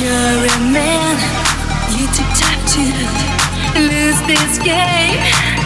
You're a man, you took time to lose this game.